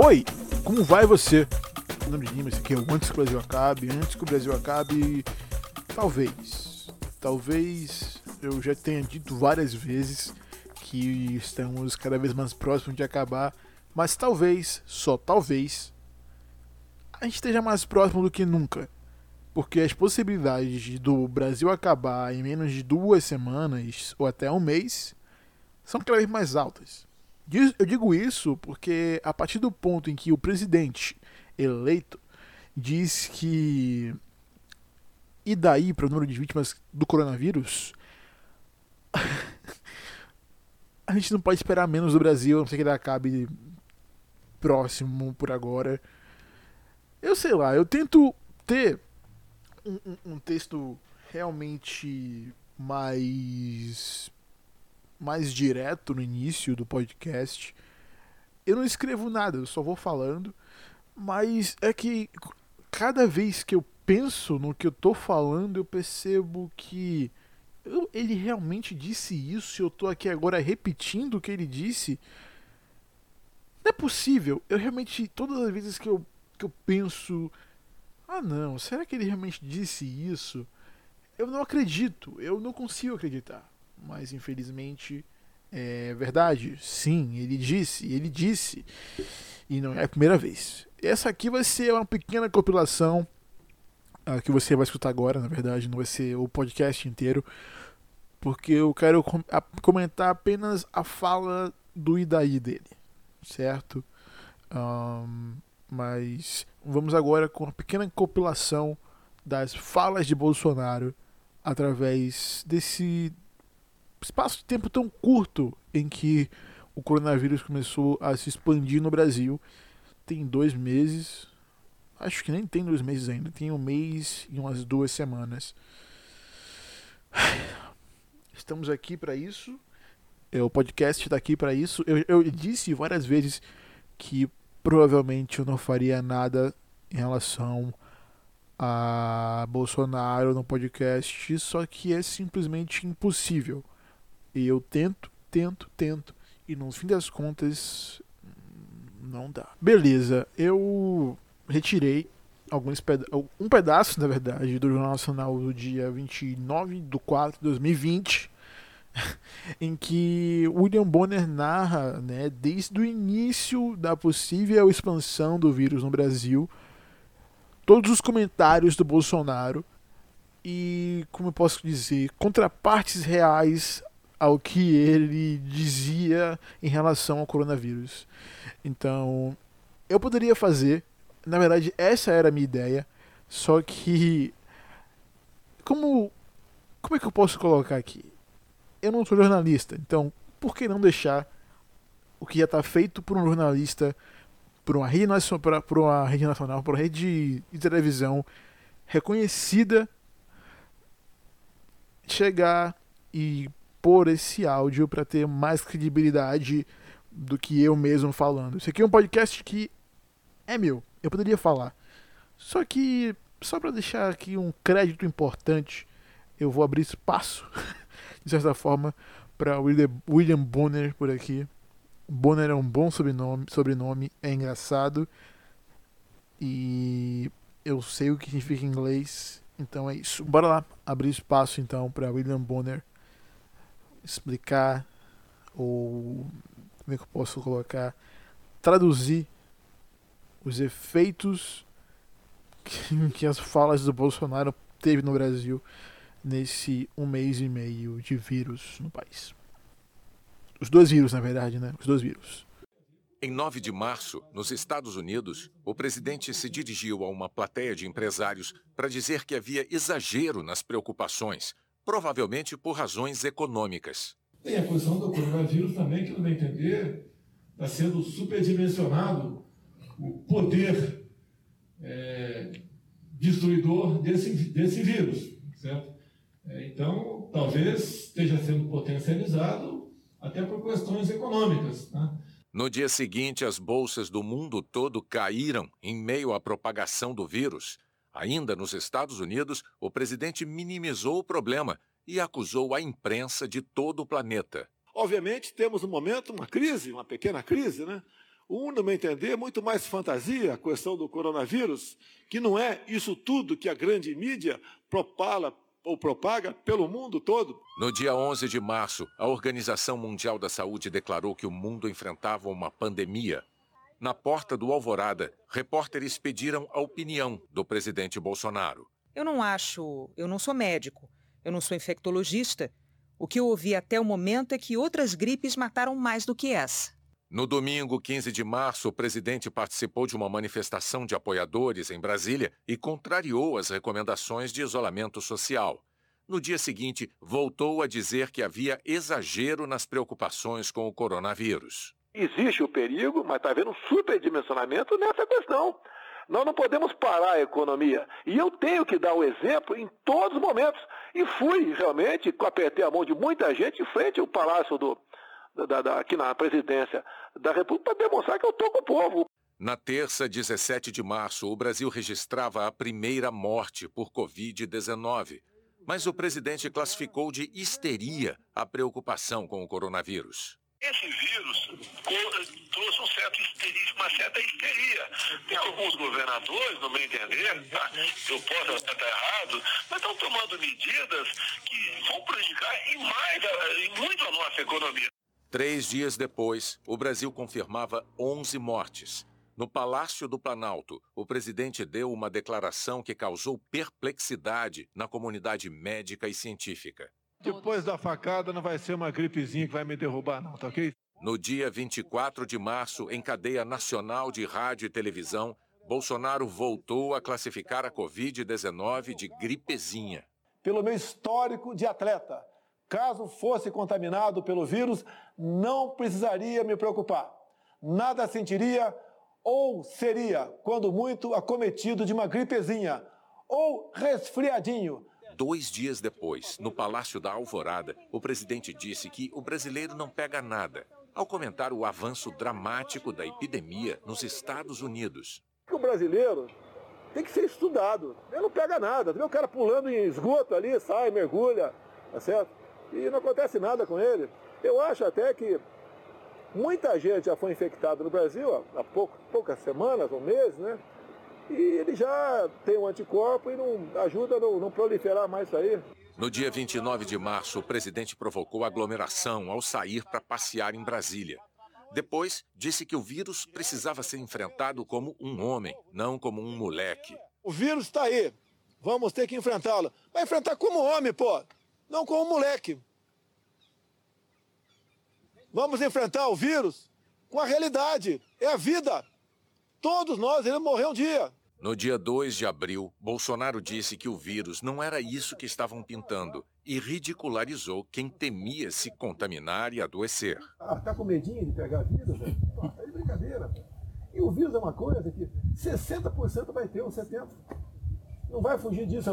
Oi, como vai você? O nome de Lima, esse aqui é o Antes que o Brasil acabe. Antes que o Brasil acabe, talvez, talvez eu já tenha dito várias vezes que estamos cada vez mais próximos de acabar, mas talvez, só talvez, a gente esteja mais próximo do que nunca. Porque as possibilidades do Brasil acabar em menos de duas semanas ou até um mês são cada vez mais altas. Eu digo isso porque a partir do ponto em que o presidente eleito diz que e daí para o número de vítimas do coronavírus, a gente não pode esperar menos do Brasil, a não ser que ele acabe próximo por agora. Eu sei lá, eu tento ter um, um, um texto realmente mais mais direto no início do podcast. Eu não escrevo nada, eu só vou falando. Mas é que cada vez que eu penso no que eu tô falando, eu percebo que eu, ele realmente disse isso e eu tô aqui agora repetindo o que ele disse. Não é possível. Eu realmente, todas as vezes que eu, que eu penso, ah não, será que ele realmente disse isso? Eu não acredito, eu não consigo acreditar mas infelizmente é verdade. Sim, ele disse, ele disse. E não é a primeira vez. Essa aqui vai ser uma pequena compilação uh, que você vai escutar agora, na verdade, não vai ser o podcast inteiro, porque eu quero com comentar apenas a fala do Idaí dele, certo? Um, mas vamos agora com uma pequena compilação das falas de Bolsonaro através desse espaço de tempo tão curto em que o coronavírus começou a se expandir no Brasil. Tem dois meses. Acho que nem tem dois meses ainda. Tem um mês e umas duas semanas. Estamos aqui para isso. É, o podcast está aqui para isso. Eu, eu disse várias vezes que provavelmente eu não faria nada em relação a Bolsonaro no podcast, só que é simplesmente impossível. E eu tento, tento, tento. E no fim das contas, não dá. Beleza, eu retirei alguns peda um pedaço, na verdade, do Jornal Nacional do dia 29 de 4 de 2020, em que William Bonner narra, né, desde o início da possível expansão do vírus no Brasil, todos os comentários do Bolsonaro e, como eu posso dizer, contrapartes reais ao que ele dizia em relação ao coronavírus. Então, eu poderia fazer, na verdade, essa era a minha ideia, só que como como é que eu posso colocar aqui? Eu não sou jornalista, então por que não deixar o que já está feito por um jornalista, por uma rede nacional, por uma rede nacional, por uma rede de televisão reconhecida, chegar e expor esse áudio para ter mais credibilidade do que eu mesmo falando. Isso aqui é um podcast que é meu, eu poderia falar. Só que, só para deixar aqui um crédito importante, eu vou abrir espaço, de certa forma, para William Bonner por aqui. Bonner é um bom sobrenome, sobrenome, é engraçado. E eu sei o que significa em inglês, então é isso. Bora lá, abrir espaço então para William Bonner explicar ou como é que eu posso colocar traduzir os efeitos que, que as falas do Bolsonaro teve no Brasil nesse um mês e meio de vírus no país. Os dois vírus, na verdade, né? Os dois vírus. Em 9 de março, nos Estados Unidos, o presidente se dirigiu a uma plateia de empresários para dizer que havia exagero nas preocupações provavelmente por razões econômicas. Tem a questão do coronavírus também, que, no meu entender, está sendo superdimensionado o poder é, destruidor desse, desse vírus, certo? É, então, talvez esteja sendo potencializado até por questões econômicas. Né? No dia seguinte, as bolsas do mundo todo caíram em meio à propagação do vírus. Ainda nos Estados Unidos, o presidente minimizou o problema e acusou a imprensa de todo o planeta. Obviamente, temos no momento uma crise, uma pequena crise, né? Um, no meu entender, muito mais fantasia, a questão do coronavírus, que não é isso tudo que a grande mídia propala ou propaga pelo mundo todo. No dia 11 de março, a Organização Mundial da Saúde declarou que o mundo enfrentava uma pandemia. Na porta do Alvorada, repórteres pediram a opinião do presidente Bolsonaro. Eu não acho. Eu não sou médico. Eu não sou infectologista. O que eu ouvi até o momento é que outras gripes mataram mais do que essa. No domingo 15 de março, o presidente participou de uma manifestação de apoiadores em Brasília e contrariou as recomendações de isolamento social. No dia seguinte, voltou a dizer que havia exagero nas preocupações com o coronavírus. Existe o perigo, mas está havendo um superdimensionamento nessa questão. Nós não podemos parar a economia. E eu tenho que dar o exemplo em todos os momentos. E fui, realmente, apertei a mão de muita gente em frente ao Palácio do, da, da, aqui na presidência da República para demonstrar que eu estou com o povo. Na terça, 17 de março, o Brasil registrava a primeira morte por Covid-19. Mas o presidente classificou de histeria a preocupação com o coronavírus. Esse vírus trouxe um certo histeria, uma certa histeria. Tem alguns governadores, no meu entender, tá? eu posso estar errado, mas estão tomando medidas que vão prejudicar em mais, em muito a nossa economia. Três dias depois, o Brasil confirmava 11 mortes. No Palácio do Planalto, o presidente deu uma declaração que causou perplexidade na comunidade médica e científica. Depois da facada não vai ser uma gripezinha que vai me derrubar, não, tá ok? No dia 24 de março, em cadeia nacional de rádio e televisão, Bolsonaro voltou a classificar a Covid-19 de gripezinha. Pelo meu histórico de atleta, Caso fosse contaminado pelo vírus, não precisaria me preocupar. Nada sentiria ou seria, quando muito, acometido de uma gripezinha ou resfriadinho. Dois dias depois, no Palácio da Alvorada, o presidente disse que o brasileiro não pega nada, ao comentar o avanço dramático da epidemia nos Estados Unidos. O brasileiro tem que ser estudado. Ele não pega nada. Vê o cara pulando em esgoto ali, sai, mergulha, tá certo? e não acontece nada com ele. Eu acho até que muita gente já foi infectada no Brasil há poucas semanas ou meses, né? E ele já tem um anticorpo e não ajuda a não, não proliferar mais isso aí. No dia 29 de março, o presidente provocou aglomeração ao sair para passear em Brasília. Depois, disse que o vírus precisava ser enfrentado como um homem, não como um moleque. O vírus está aí. Vamos ter que enfrentá-lo. Vai enfrentar como homem, pô não como um moleque. Vamos enfrentar o vírus com a realidade. É a vida. Todos nós iremos morrer um dia. No dia 2 de abril, Bolsonaro disse que o vírus não era isso que estavam pintando e ridicularizou quem temia se contaminar e adoecer. Ah, tá com medinho de pegar vírus? Velho? é brincadeira. E o vírus é uma coisa que 60% vai ter, ou 70%. Não vai fugir disso.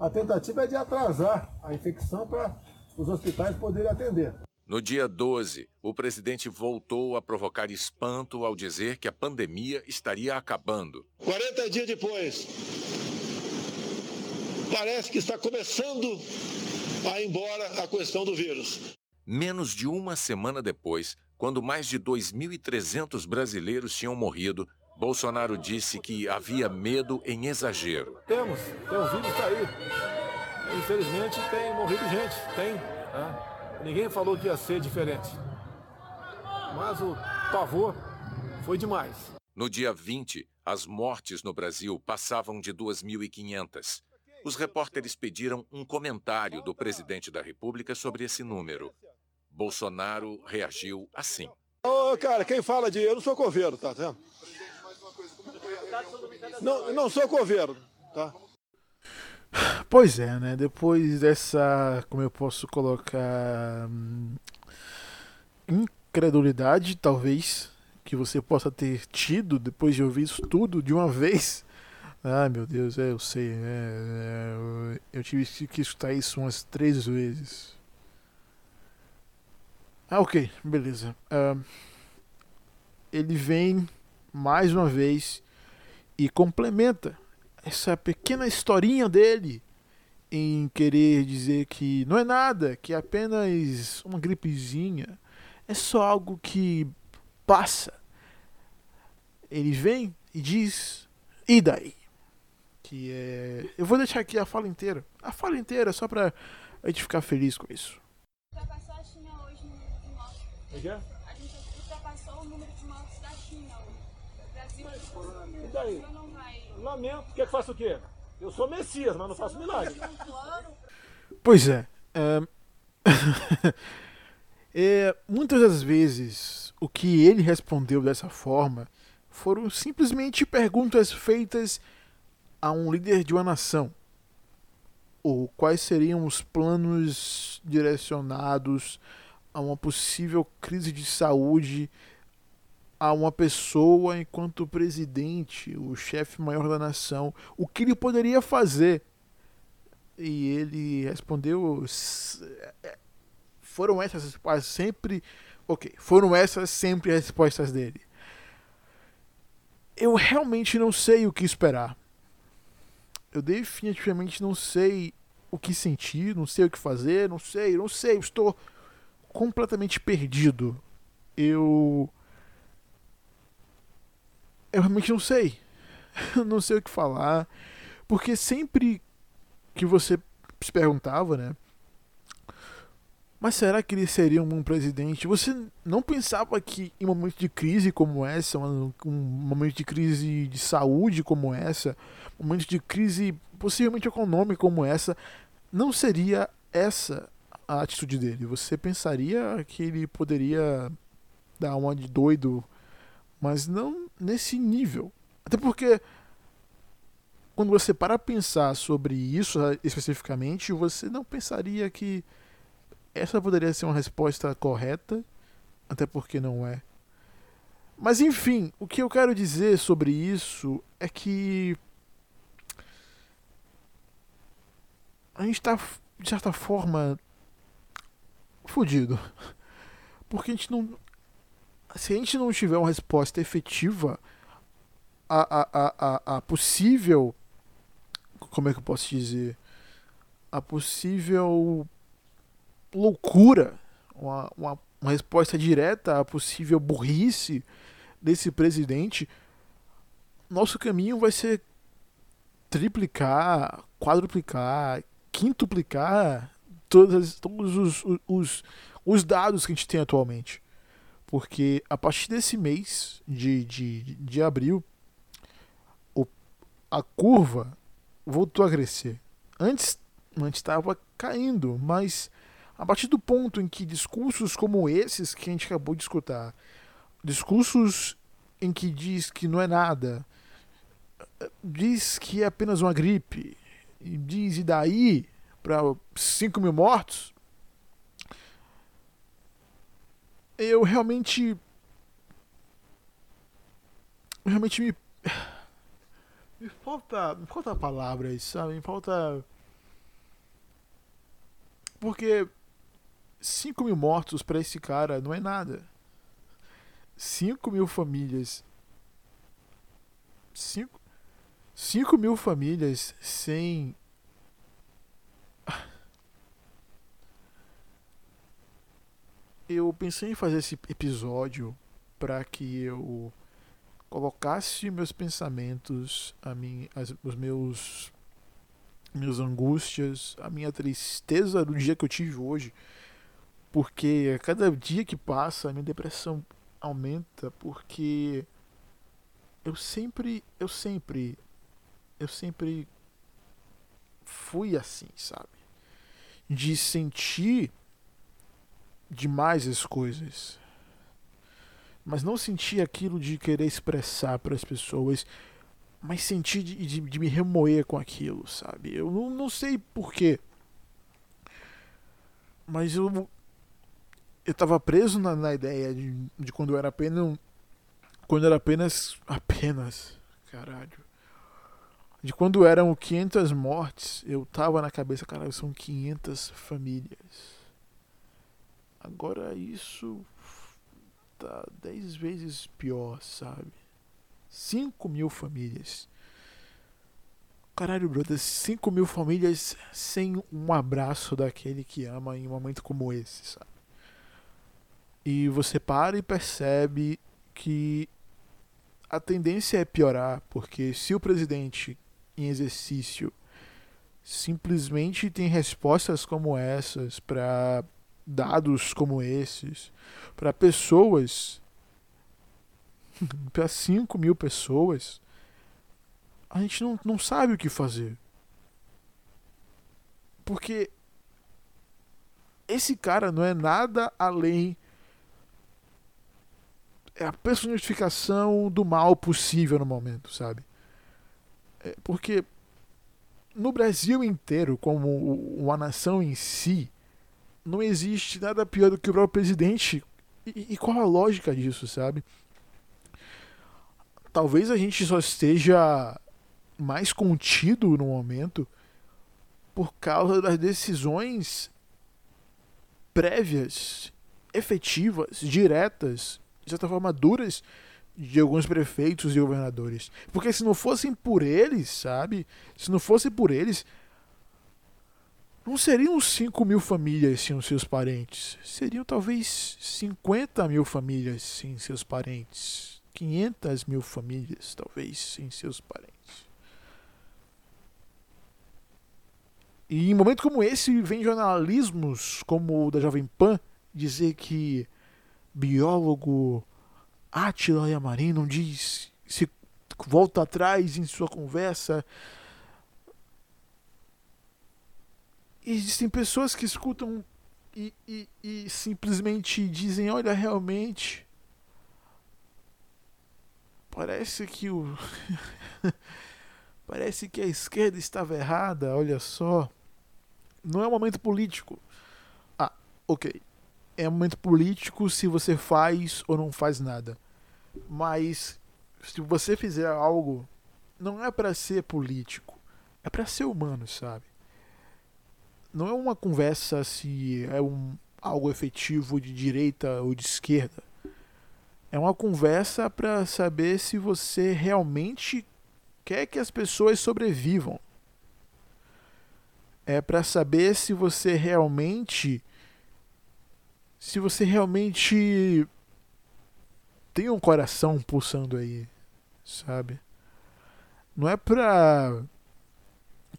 A tentativa é de atrasar a infecção para os hospitais poderem atender. No dia 12, o presidente voltou a provocar espanto ao dizer que a pandemia estaria acabando. 40 dias depois, parece que está começando a ir embora a questão do vírus. Menos de uma semana depois, quando mais de 2.300 brasileiros tinham morrido, Bolsonaro disse que havia medo em exagero. Temos, tem o vírus está aí. Infelizmente tem morrido gente, tem. Né? Ninguém falou que ia ser diferente. Mas o pavor foi demais. No dia 20, as mortes no Brasil passavam de 2.500. Os repórteres pediram um comentário do presidente da República sobre esse número. Bolsonaro reagiu assim. Ô, oh, cara, quem fala de eu não sou coveiro, tá vendo? Não, não sou coveiro, tá? Pois é, né? Depois dessa, como eu posso colocar, hum, incredulidade, talvez, que você possa ter tido depois de ouvir isso tudo de uma vez. Ah, meu Deus, é, eu sei. É, é, eu tive que escutar isso umas três vezes. Ah, ok, beleza. Uh, ele vem mais uma vez e complementa essa pequena historinha dele em querer dizer que não é nada, que é apenas uma gripezinha, é só algo que passa. ele vem e diz: E daí? Que é. Eu vou deixar aqui a fala inteira. A fala inteira, só pra a gente ficar feliz com isso. Ultrapassou a China hoje no mortos. O quê? A gente ultrapassou o número de mortos da China hoje. O Brasil E não. Lamento. Quer que faça o quê? Eu sou Messias, mas não faço milagre. Um plano Pois é. é... é, Muitas das vezes, o que ele respondeu dessa forma foram simplesmente perguntas feitas a um líder de uma nação. Ou quais seriam os planos direcionados a uma possível crise de saúde a uma pessoa enquanto presidente, o chefe maior da nação, o que ele poderia fazer? E ele respondeu "S- é, foram essas as sempre ok foram essas sempre as respostas dele. Eu realmente não sei o que esperar. Eu definitivamente não sei o que sentir não sei o que fazer não sei não sei estou completamente perdido. Eu eu realmente não sei eu não sei o que falar porque sempre que você se perguntava, né? Mas será que ele seria um presidente? Você não pensava que em momentos de crise como essa, um um momento de crise de saúde como essa, momentos de crise possivelmente econômica como essa, não seria essa a atitude dele? Você pensaria que ele poderia dar uma de doido, mas não nesse nível. Até porque quando você para pensar sobre isso eh, especificamente, você não pensaria que essa poderia ser uma resposta correta, até porque não é. Mas enfim, o que eu quero dizer sobre isso é que a gente tá, de certa forma, fudido. Porque a gente não. Se a gente não tiver uma resposta efetiva a, a, a, a, possível. Como é que eu posso dizer? A possível loucura, uma, uma, uma resposta direta à possível burrice desse presidente, nosso caminho vai ser triplicar, quadruplicar, quintuplicar todas, todos os, os, os dados que a gente tem atualmente. Porque a partir desse mês de, de, de abril, o, a curva voltou a crescer. Antes antes estava caindo, mas a partir do ponto em que discursos como esses que a gente acabou de escutar, discursos em que diz que não é nada, diz que é apenas uma gripe, e diz e daí para 5 mil mortos, eu realmente. Realmente me. Me falta. Me falta palavras, sabe? Me falta. Porque 5 mil mortos para esse cara não é nada. 5 mil famílias. 5 5 mil famílias sem. Eu pensei em fazer esse episódio para que eu colocasse meus pensamentos, a mim, as, os meus minhas angústias, a minha tristeza do dia que eu tive hoje, porque a cada dia que passa a minha depressão aumenta, porque eu sempre, eu sempre, eu sempre fui assim, sabe? De sentir demais as coisas, mas não sentir aquilo de querer expressar para as pessoas mas senti de, de, de, me remoer com aquilo, sabe? Eu não, não sei porquê. Mas eu. Eu tava preso na, na ideia de, de quando eu era apenas. Quando era apenas. Apenas. Caralho. De quando eram 500 mortes, eu tava na cabeça, caralho, são 500 famílias. Agora isso. Tá 10 vezes pior, sabe? 5 mil famílias. Caralho, brother, 5 mil famílias sem um abraço daquele que ama em um momento como esse, sabe? E você para e percebe que a tendência é piorar, porque se o presidente em exercício simplesmente tem respostas como essas para dados como esses, para pessoas, para 5 mil pessoas, a gente não, não sabe o que fazer. Porque esse cara não é nada além é a personificação do mal possível no momento, sabe? É porque no Brasil inteiro, como uma nação em si, não existe nada pior do que o próprio presidente. E, e qual a lógica disso, sabe? Talvez a gente só esteja mais contido no momento por causa das decisões prévias, efetivas, diretas, de certa forma duras de alguns prefeitos e governadores. Porque se não fossem por eles, sabe? Se não fosse por eles, não seriam 5 mil famílias sem os seus parentes. Seriam talvez 50 mil famílias sem seus parentes. 500 mil famílias, talvez, sem seus parentes. E em momento como esse, vem jornalismos como o da Jovem Pan dizer que biólogo Attila Yamarin não diz, se volta atrás em sua conversa. Existem pessoas que escutam e, e, e simplesmente dizem: Olha, realmente. Parece que o. Parece que a esquerda estava errada, olha só não é um momento político. Ah, ok. É um momento político se você faz ou não faz nada. Mas se você fizer algo, não é para ser político, é para ser humano, sabe? Não é uma conversa se é um algo efetivo de direita ou de esquerda. É uma conversa para saber se você realmente quer que as pessoas sobrevivam é para saber se você realmente se você realmente tem um coração pulsando aí, sabe? Não é pra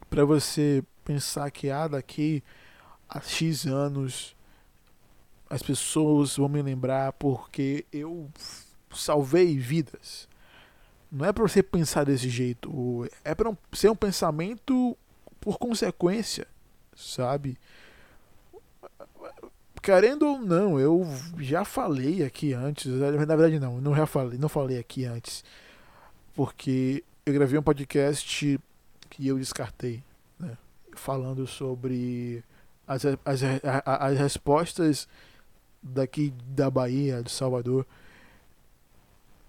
para você pensar que ah, daqui a X anos as pessoas vão me lembrar porque eu salvei vidas. Não é para você pensar desse jeito, é para ser um pensamento por consequência, sabe? Querendo ou não, eu já falei aqui antes, na verdade não, não já falei, não falei aqui antes, porque eu gravei um podcast que eu descartei? Falando sobre as, as, as, as respostas daqui da Bahia, de Salvador.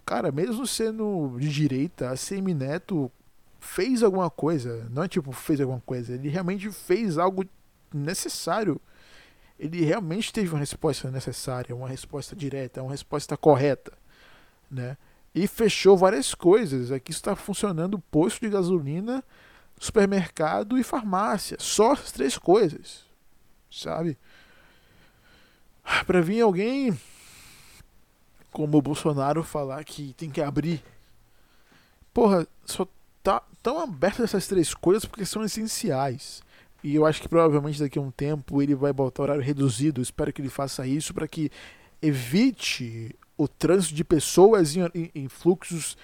Cara, mesmo sendo de direita, a Semineto fez alguma coisa. Não é tipo fez alguma coisa. Ele realmente fez algo necessário. Ele realmente teve uma resposta necessária, uma resposta direta, uma resposta correta, né? E fechou várias coisas. Aqui está funcionando posto de gasolina, supermercado e farmácia. Só as três coisas, sabe? Para vir alguém como o Bolsonaro falar que tem que abrir. Porra, só tá tão aberto essas três coisas porque são essenciais. E eu acho que provavelmente daqui a um tempo ele vai botar horário reduzido. espero que ele faça isso para que evite o trânsito de pessoas em, em, em, fluxos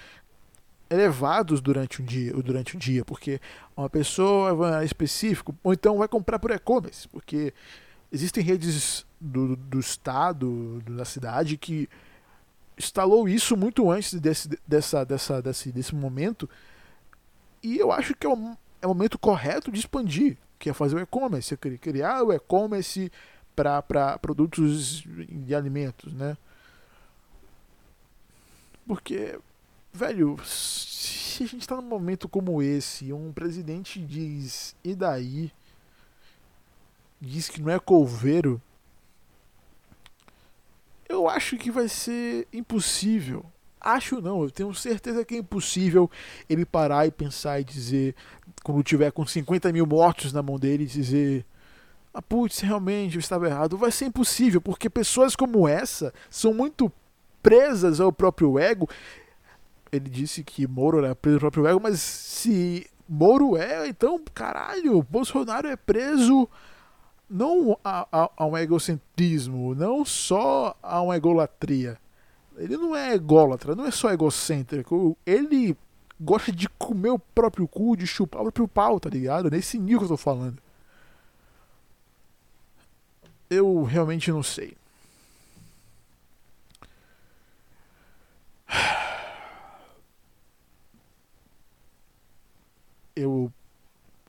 elevados durante um dia, durante um dia, porque uma pessoa vai específico, ou então vai comprar por e-commerce, porque existem redes do, do estado, da cidade que instalou isso muito antes desse, dessa, dessa, desse, desse momento e eu acho que é o, é o momento correto de expandir, que é fazer o e-commerce, criar o e-commerce para produtos de alimentos, né? Porque, velho, se a gente está num momento como esse, um presidente diz, e daí? Diz que não é couveiro. Eu acho que vai ser impossível Acho não, eu tenho certeza que é impossível ele parar e pensar e dizer, quando tiver com 50 mil mortos na mão dele, dizer: ah, putz, realmente eu estava errado. Vai ser impossível, porque pessoas como essa são muito presas ao próprio ego. Ele disse que Moro era preso do próprio ego, mas se Moro é, então, caralho, Bolsonaro é preso não a, a, a, um egocentrismo, não só a uma egolatria. Ele não é ególatra, não é só egocêntrico. Ele gosta de comer o próprio cu, de chupar o próprio pau, tá ligado? Nesse nível que eu tô falando. Eu realmente não sei. Eu.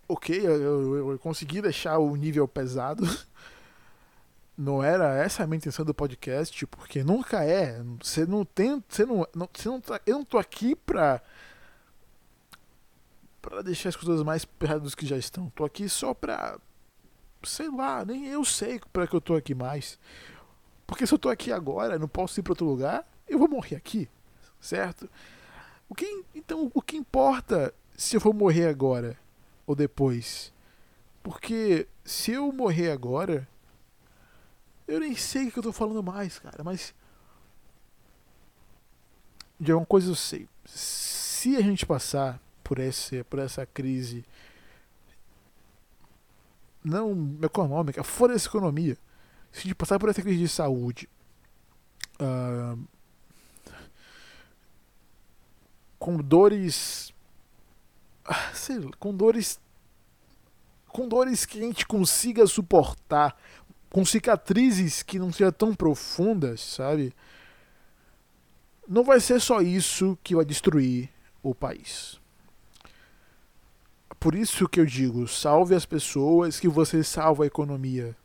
Ok, eu, eu, eu consegui deixar o nível pesado. não era essa a minha intenção do podcast, porque nunca é. Você não tem, você não, não, você não tá, eu não tô aqui pra para deixar as coisas mais perto que já estão. Tô aqui só pra sei lá, nem eu sei para que eu tô aqui mais. Porque se eu tô aqui agora, não posso ir para outro lugar, eu vou morrer aqui, certo? O que então o que importa se eu vou morrer agora ou depois? Porque se eu morrer agora, eu nem sei o que eu tô falando mais, cara, mas. De alguma coisa eu sei. Se a gente passar por, esse, por essa crise não econômica, fora essa economia, se a gente passar por essa crise de saúde, uh, com dores. Sei com dores. Com dores que a gente consiga suportar com cicatrizes que não sejam tão profundas, sabe? Não vai ser só isso que vai destruir o país. Por isso que eu digo, salve as pessoas que você salva a economia.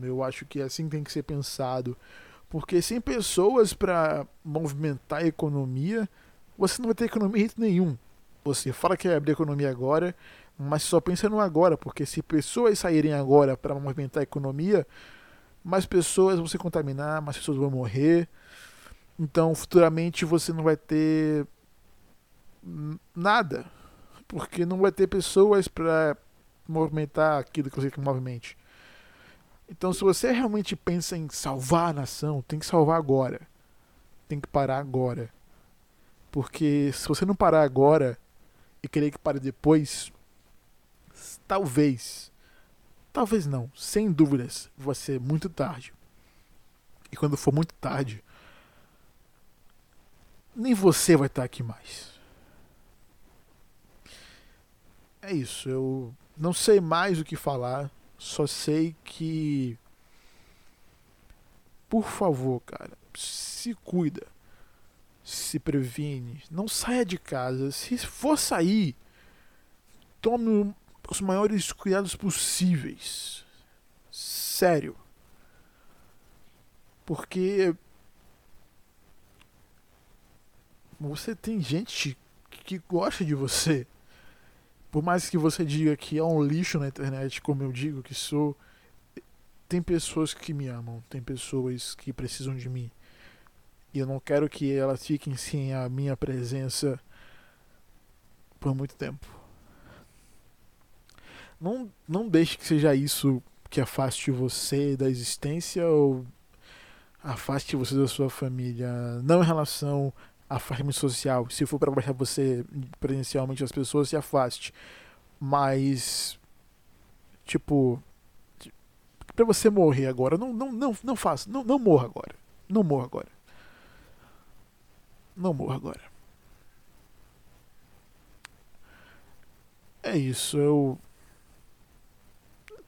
Eu acho que assim tem que ser pensado. Porque sem pessoas para movimentar a economia, você não vai ter economia nenhum. Você fala que vai abrir a economia agora, mas só pensa no agora, porque se pessoas saírem agora para movimentar a economia, mais pessoas vão se contaminar, mais pessoas vão morrer. Então, futuramente você não vai ter nada, porque não vai ter pessoas para movimentar aquilo que você quer que movimente. Então, se você realmente pensa em salvar a nação, tem que salvar agora. Tem que parar agora. Porque se você não parar agora e querer que pare depois, talvez, talvez não, sem dúvidas, vai ser muito tarde. E quando for muito tarde, nem você vai estar aqui mais. É isso, eu não sei mais o que falar, só sei que. Por favor, cara, se cuida, se previne, não saia de casa. Se for sair, tome os maiores cuidados possíveis. Sério. Porque você tem gente que gosta de você. Por mais que você diga que é um lixo na internet, como eu digo que sou, tem pessoas que me amam, tem pessoas que precisam de mim. E eu não quero que elas fiquem sem a minha presença por muito tempo não, não deixe que seja isso que afaste você da existência ou afaste você da sua família. Não em relação a afastamento social. Se for para baixar você presencialmente das pessoas, se afaste. Mas, tipo, para você morrer agora, não, não, não, não faça. Não, não morra agora. Não morra agora. Não morra agora. É isso, eu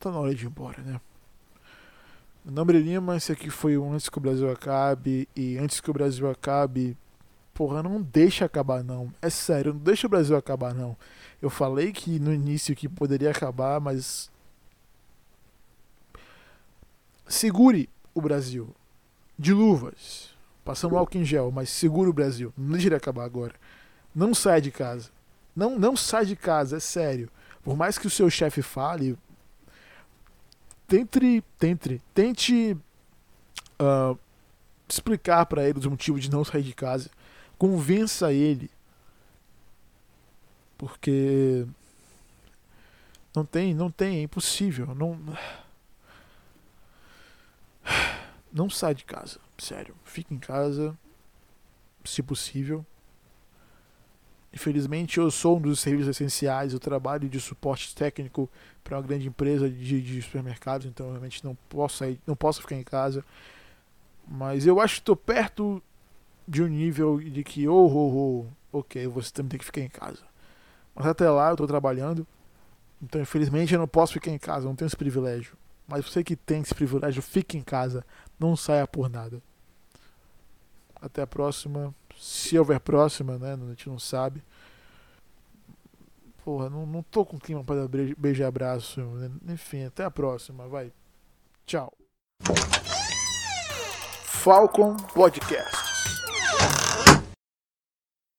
tá na hora de ir embora, né? Meu nome é Lima, esse aqui foi Antes que o Brasil acabe. E antes que o Brasil acabe, porra, não deixa acabar não. É sério, não deixa o Brasil acabar não. Eu falei que no início que poderia acabar, mas. Segure o Brasil. De luvas. Passando álcool em gel, mas segure o Brasil. Não deixe acabar agora. Não sai de casa. Não, não sai de casa, é sério. Por mais que o seu chefe fale, tente, tente, tente uh, explicar para ele os motivos de não sair de casa. Convença ele. Porque não tem, não tem, é impossível. Não não sai de casa, sério. Fique em casa, se possível. Infelizmente, eu sou um dos serviços essenciais, eu trabalho de suporte técnico para uma grande empresa de, de, supermercados, então realmente não posso sair, não posso ficar em casa. Mas eu acho que estou perto de um nível de que, oh, oh, oh, ok, você também tem que ficar em casa. Mas até lá eu estou trabalhando, então infelizmente eu não posso ficar em casa, não tenho esse privilégio. Mas você que tem esse privilégio, fique em casa, não saia por nada. Até a próxima. Se houver próxima, né? A gente não sabe. Porra, não, não tô com clima para beijo e abraço. Né? Enfim, até a próxima. Vai. Tchau. Falcon Podcast.